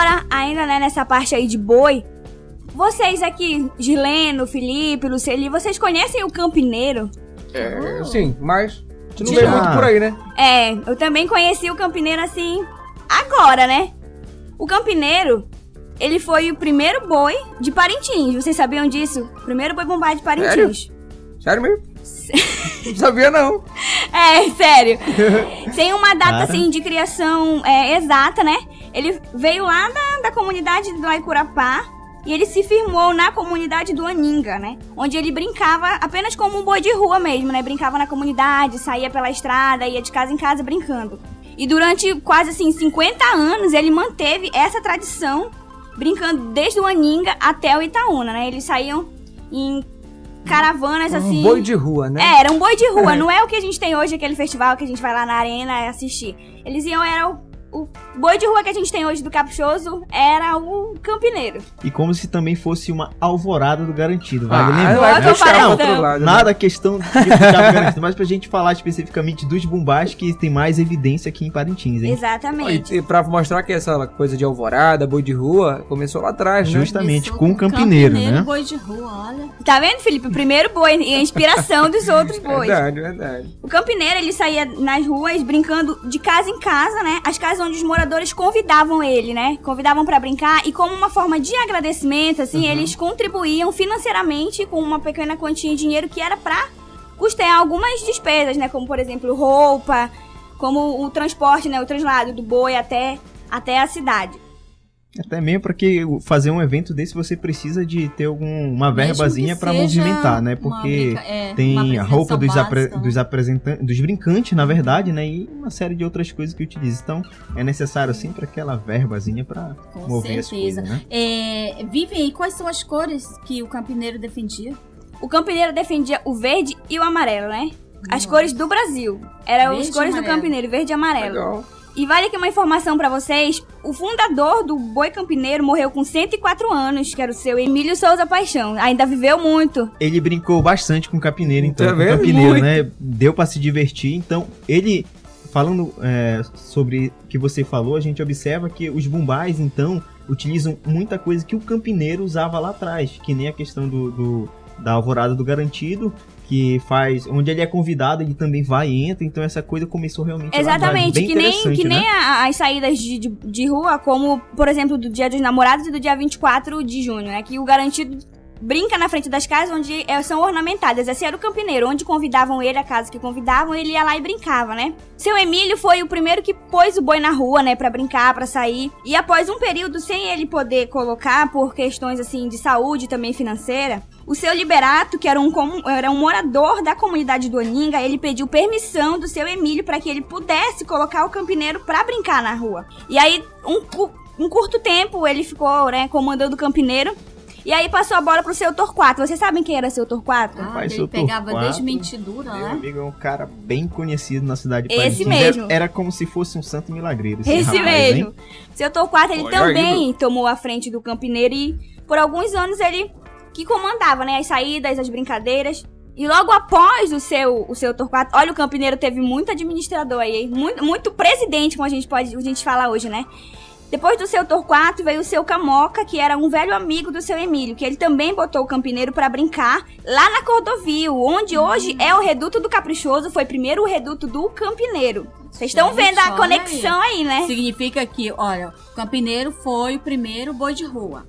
agora, ainda né, nessa parte aí de boi, vocês aqui, Gileno, Felipe, Luceli, vocês conhecem o Campineiro? É, sim, mas gente não vê muito por aí, né? É, eu também conheci o Campineiro assim, agora, né? O Campineiro, ele foi o primeiro boi de Parintins. Vocês sabiam disso? Primeiro boi bombado de Parintins. Sério mesmo? não sabia não. É, sério. Sem uma data, Cara. assim, de criação é, exata, né? Ele veio lá da, da comunidade do Aicurapá e ele se firmou na comunidade do Aninga, né? Onde ele brincava apenas como um boi de rua mesmo, né? Brincava na comunidade, saía pela estrada, ia de casa em casa brincando. E durante quase, assim, 50 anos, ele manteve essa tradição, brincando desde o Aninga até o Itaúna, né? Eles saíam em caravanas, assim... Um boi de rua, né? É, era um boi de rua, não é o que a gente tem hoje, aquele festival que a gente vai lá na arena assistir. Eles iam, era o, o boi de rua que a gente tem hoje do Caprichoso, era o campineiro. E como se também fosse uma alvorada do garantido, Ah, vale vai lembrar? Pro comparação. outro lado. né? Nada a questão de pro garantido, mas pra gente falar especificamente dos bumbás que tem mais evidência aqui em Parintins, hein? Exatamente. E, e pra mostrar que essa coisa de alvorada, boi de rua, começou lá atrás, né? Justamente, com o campineiro, né? boi de rua, olha. Tá vendo, Felipe? O primeiro boi e a inspiração dos outros bois. Verdade, verdade. O campineiro, ele saía nas ruas brincando de casa em casa, né? As casas onde os moradores convidavam ele, né? Convidavam pra brincar e como uma forma de agradecimento, assim, eles contribuíam financeiramente com uma pequena quantia de dinheiro que era pra custear algumas despesas, né? Como, por exemplo, roupa, como o transporte, né? O translado do boi até, até a cidade. Até mesmo porque fazer um evento desse você precisa de ter alguma verbazinha seja movimentar, né? Porque brinca- é, tem a roupa dos, apre- né? dos apresentantes, dos brincantes, na verdade, né? E uma série de outras coisas que utiliza. Então, é necessário sempre aquela verbazinha pra Com mover as certeza. coisas, né? É, Vivian, e quais são as cores que o campineiro defendia? O campineiro defendia o verde e o amarelo, né? As Nossa. cores do Brasil. Eram as cores do campineiro, verde e amarelo. Legal. E vale aqui uma informação pra vocês: o fundador do Boi Campineiro morreu com 104 anos, que era o seu Emílio Souza Paixão. Ainda viveu muito. Ele brincou bastante com o Campineiro, então. Tá vendo? Campineiro, Muito. né? Deu pra se divertir. Então, ele, falando é, sobre o que você falou, a gente observa que os bumbais, então, utilizam muita coisa que o Campineiro usava lá atrás, que nem a questão do, do- da alvorada do garantido. Que faz. Onde ele é convidado, ele também vai e entra. Então essa coisa começou realmente. Exatamente, que nem, que nem né? a- as saídas de, de, de rua, como, por exemplo, do Dia dos Namorados e do dia 24 de junho, né? Que o garantido brinca na frente das casas onde é, são ornamentadas. Esse era o campineiro, onde convidavam ele, a casa que convidavam, ele ia lá e brincava, né? Seu Emílio foi o primeiro que pôs o boi na rua, né, Pra brincar, pra sair. E após um período sem ele poder colocar por questões assim de saúde também financeira, o seu Liberato, que era um, era um morador da comunidade do Oninga, ele pediu permissão do seu Emílio para que ele pudesse colocar o campineiro pra brincar na rua. E aí, um, um curto tempo, ele ficou, né, comandando o campineiro. E aí passou a bola pro seu Torquato. Vocês sabem quem era seu Torquato? Ah, Rapaz, ele seu pegava Torquato, desmentidura, Meu né? amigo é um cara bem conhecido na cidade de Esse mesmo. Era, era como se fosse um santo milagreiro. Esse rapaz, mesmo. hein? Seu Torquato, ele Olha também tomou a frente do campineiro e por alguns anos ele que comandava, né, as saídas, as brincadeiras. E logo após o seu, o seu Torquato, olha, o Campineiro teve muito administrador aí, muito, muito presidente, como a gente pode a gente fala hoje, né? Depois do seu Torquato veio o seu Camoca, que era um velho amigo do seu Emílio, que ele também botou o Campineiro pra brincar lá na Cordovil, onde hoje é o Reduto do Caprichoso, foi primeiro o Reduto do Campineiro. Vocês estão vendo a conexão aí, né? Significa que, olha, o campineiro foi o primeiro boi de rua.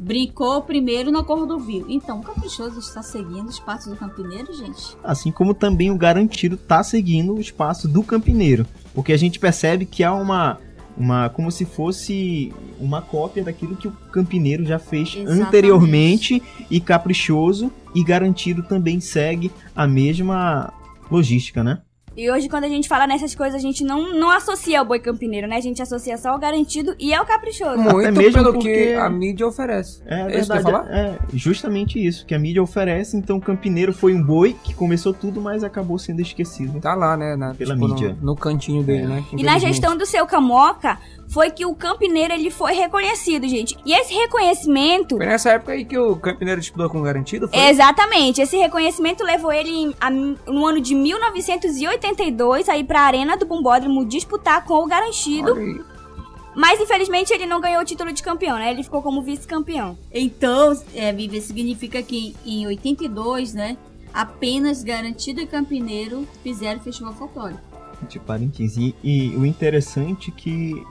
Brincou primeiro na Cordovil. Então, o Caprichoso está seguindo os passos do campineiro, gente? Assim como também o garantido tá seguindo o espaço do campineiro. Porque a gente percebe que há uma. Uma, como se fosse uma cópia daquilo que o campineiro já fez Exatamente. anteriormente e caprichoso e garantido também segue a mesma logística, né? E hoje, quando a gente fala nessas coisas, a gente não, não associa ao boi campineiro, né? A gente associa só ao garantido e ao caprichoso. Muito mesmo pelo porque- que a mídia oferece. É, É isso que eu verdade, falar? é justamente isso que a mídia oferece. Então, o campineiro foi um boi que começou tudo, mas acabou sendo esquecido. Tá lá, né? na- Pela no- mídia. No, cantinho dele, É. né? E na gestão do seu Camoca, foi que o campineiro ele foi reconhecido, gente. E esse reconhecimento. Foi nessa época aí que o Campineiro disputou com o Garantido? Foi? Exatamente, esse reconhecimento levou ele em- a- no ano de 1982 a ir pra Arena do Bumbódromo disputar com o Garantido. Olha aí. Mas infelizmente ele não ganhou o título de campeão, né? Ele ficou como vice-campeão. Então, é, Vivi, significa que em 82, né? Apenas Garantido e Campineiro fizeram o festival folclórico. De parênteses. E, e o interessante é que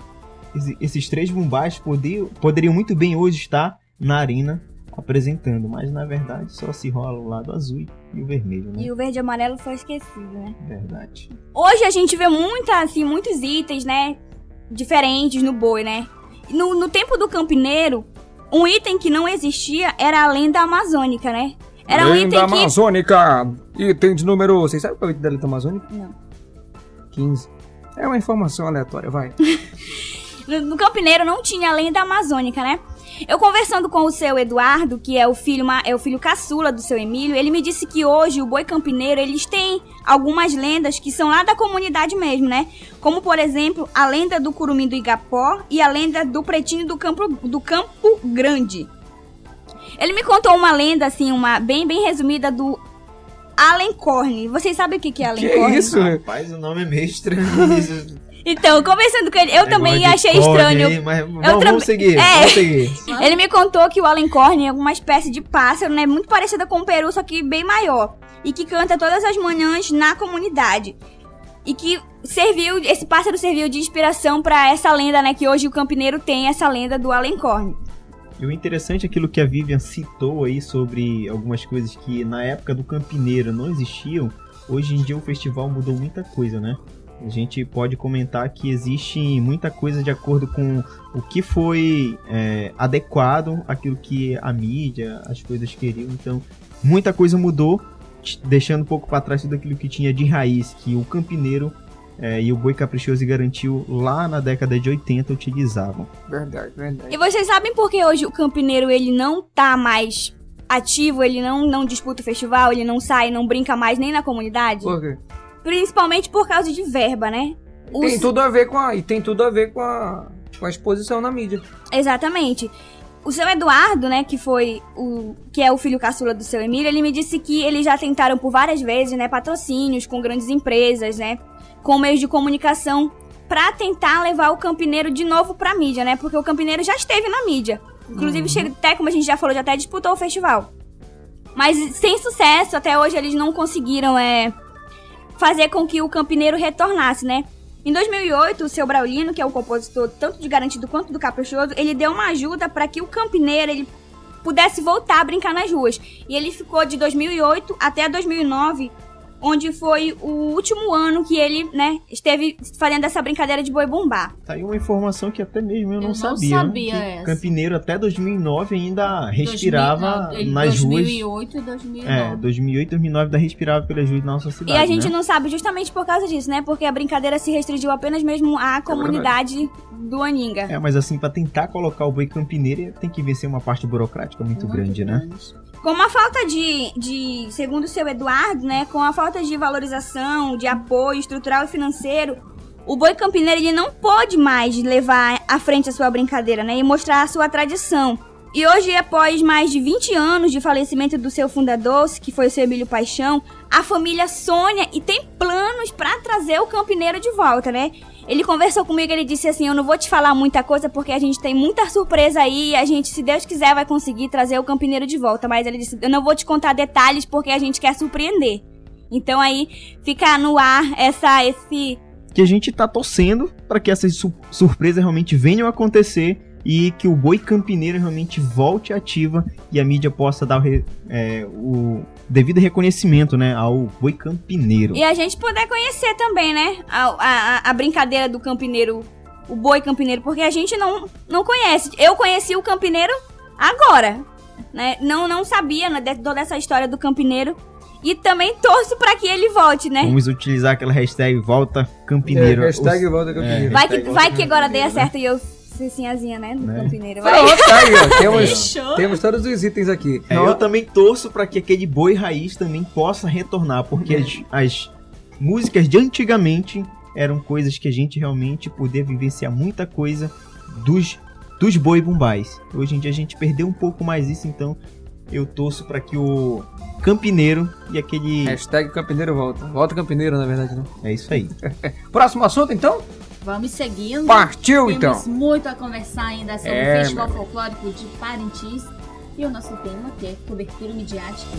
esses três bumbás poderiam, poderiam muito bem hoje estar na arena apresentando, mas na verdade só se rola o lado azul e o vermelho, né? E o verde e amarelo foi esquecido, né? Verdade. Hoje a gente vê muita, assim, muitos itens, né? Diferentes no boi, né? No, no tempo do campineiro, um item que não existia era a lenda amazônica, né? Era um Lenda item que. amazônica. Item de número... Vocês sabem qual é o item da lenda amazônica? Não. 15. É uma informação aleatória, vai. No, campineiro não tinha a lenda amazônica, né? Eu conversando com o seu Eduardo, que é o filho é o filho caçula do seu Emílio, ele me disse que hoje o boi campineiro, eles têm algumas lendas que são lá da comunidade mesmo, né? Como por exemplo, a lenda do curumim do Igapó e a lenda do pretinho do campo do Campo Grande. Ele me contou uma lenda assim, uma bem bem resumida do Alencorne. Vocês sabem o que que é Que Alencorne? isso? Rapaz, o nome é meio estranho. Então, conversando com ele, eu também Negócio de achei estranho. aí, mas vamos, também- vamos seguir, É. vamos seguir. Ele me contou que o Alencorn é uma espécie de pássaro, né? Muito parecida com o peru, só que bem maior. E que canta todas as manhãs na comunidade. E que serviu, esse pássaro serviu de inspiração pra essa lenda, né? Que hoje o campineiro tem essa lenda do Alencorn. E o interessante é aquilo que a Vivian citou aí sobre algumas coisas que na época do Campineiro não existiam. Hoje em dia o festival mudou muita coisa, né? A gente pode comentar que existe muita coisa de acordo com o que foi é, adequado àquilo que a mídia, as coisas queriam. Então, muita coisa mudou, deixando um pouco para trás tudo aquilo que tinha de raiz, que o Campineiro é, e o Boi Caprichoso e Garantiu lá na década de 80 utilizavam. Verdade, verdade. E vocês sabem por que hoje o campineiro ele não tá mais ativo, ele não, não disputa o festival, ele não sai, não brinca mais nem na comunidade? Por quê? Principalmente por causa de verba, né? Os- Tem tudo a ver com a... E tem tudo a ver com a... Com a exposição na mídia. Exatamente. O seu Eduardo, né, que foi o que é o filho caçula do seu Emílio, ele me disse que eles já tentaram por várias vezes, né, patrocínios com grandes empresas, né, com meios de comunicação pra tentar levar o campineiro de novo pra mídia, né? Porque o campineiro já esteve na mídia. Inclusive, chega até como a gente já falou, já até disputou o festival. Mas sem sucesso, até hoje eles não conseguiram é fazer com que o campineiro retornasse, né? Em 2008, o seu Braulino, que é o compositor tanto de Garantido quanto do Caprichoso, ele deu uma ajuda para que o campineiro ele pudesse voltar a brincar nas ruas. E ele ficou de 2008 até 2009, onde foi o último ano que ele, né, esteve fazendo essa brincadeira de boi bombar. Tá aí uma informação que até mesmo eu não não sabia. sabia que essa. Campineiro até 2009 ainda respirava 2000, não, nas 2008 e ruas. 2009. É, 2008 2009 ainda respirava pelas ruas da nossa cidade. E a gente né? não sabe justamente por causa disso, né? Porque a brincadeira se restringiu apenas mesmo à comunidade do Aninga. É, mas assim, pra tentar colocar o boi campineiro tem que vencer uma parte burocrática muito, grande, né? Grande. Com a falta de, de, segundo o seu Eduardo, né, com a falta de valorização, de apoio estrutural e financeiro, o boi campineiro ele não pôde mais levar à frente a sua brincadeira, né, e mostrar a sua tradição. E hoje, após mais de 20 anos de falecimento do seu fundador, que foi o seu Emílio Paixão, a família sonha e tem planos pra trazer o campineiro de volta, né? Ele conversou comigo, ele disse assim: "Eu não vou te falar muita coisa porque a gente tem muita surpresa aí, e a gente, se Deus quiser, vai conseguir trazer o campineiro de volta, mas ele disse: "Eu não vou te contar detalhes porque a gente quer surpreender". Então aí fica no ar essa esse Que a gente tá torcendo para que essas su- surpresas realmente venham a acontecer e que o boi campineiro realmente volte ativa e a mídia possa dar o, é, o devido reconhecimento, né, ao boi campineiro. E a gente poder conhecer também, né? A, a, a brincadeira do campineiro, o boi campineiro, porque a gente não, não conhece. Eu conheci o campineiro agora, né? Não, não sabia né, de toda essa história do campineiro. E também torço pra que ele volte, né? Vamos utilizar aquela hashtag volta campineiro. É, hashtag Os- volta campineiro. Vai que, vai que agora dê né? certo e eu ser sinhazinha, né? Do Né? campineiro. Vai. Pronto, tá aí, ó. Temos, temos todos os itens aqui. É, eu também torço para que aquele boi raiz também possa retornar, porque as, as músicas de antigamente eram coisas que a gente realmente podia vivenciar muita coisa dos, dos boi bumbais. Hoje em dia a gente perdeu um pouco mais isso, então eu torço para que o campineiro e aquele. Hashtag campineiro volta. Volta campineiro, na verdade, né? É isso aí. Próximo assunto, então? Vamos seguindo. Partiu Temos então! Temos muito a conversar ainda sobre é, o Festival. Folclórico de Parintins e o nosso tema que é cobertura midiática.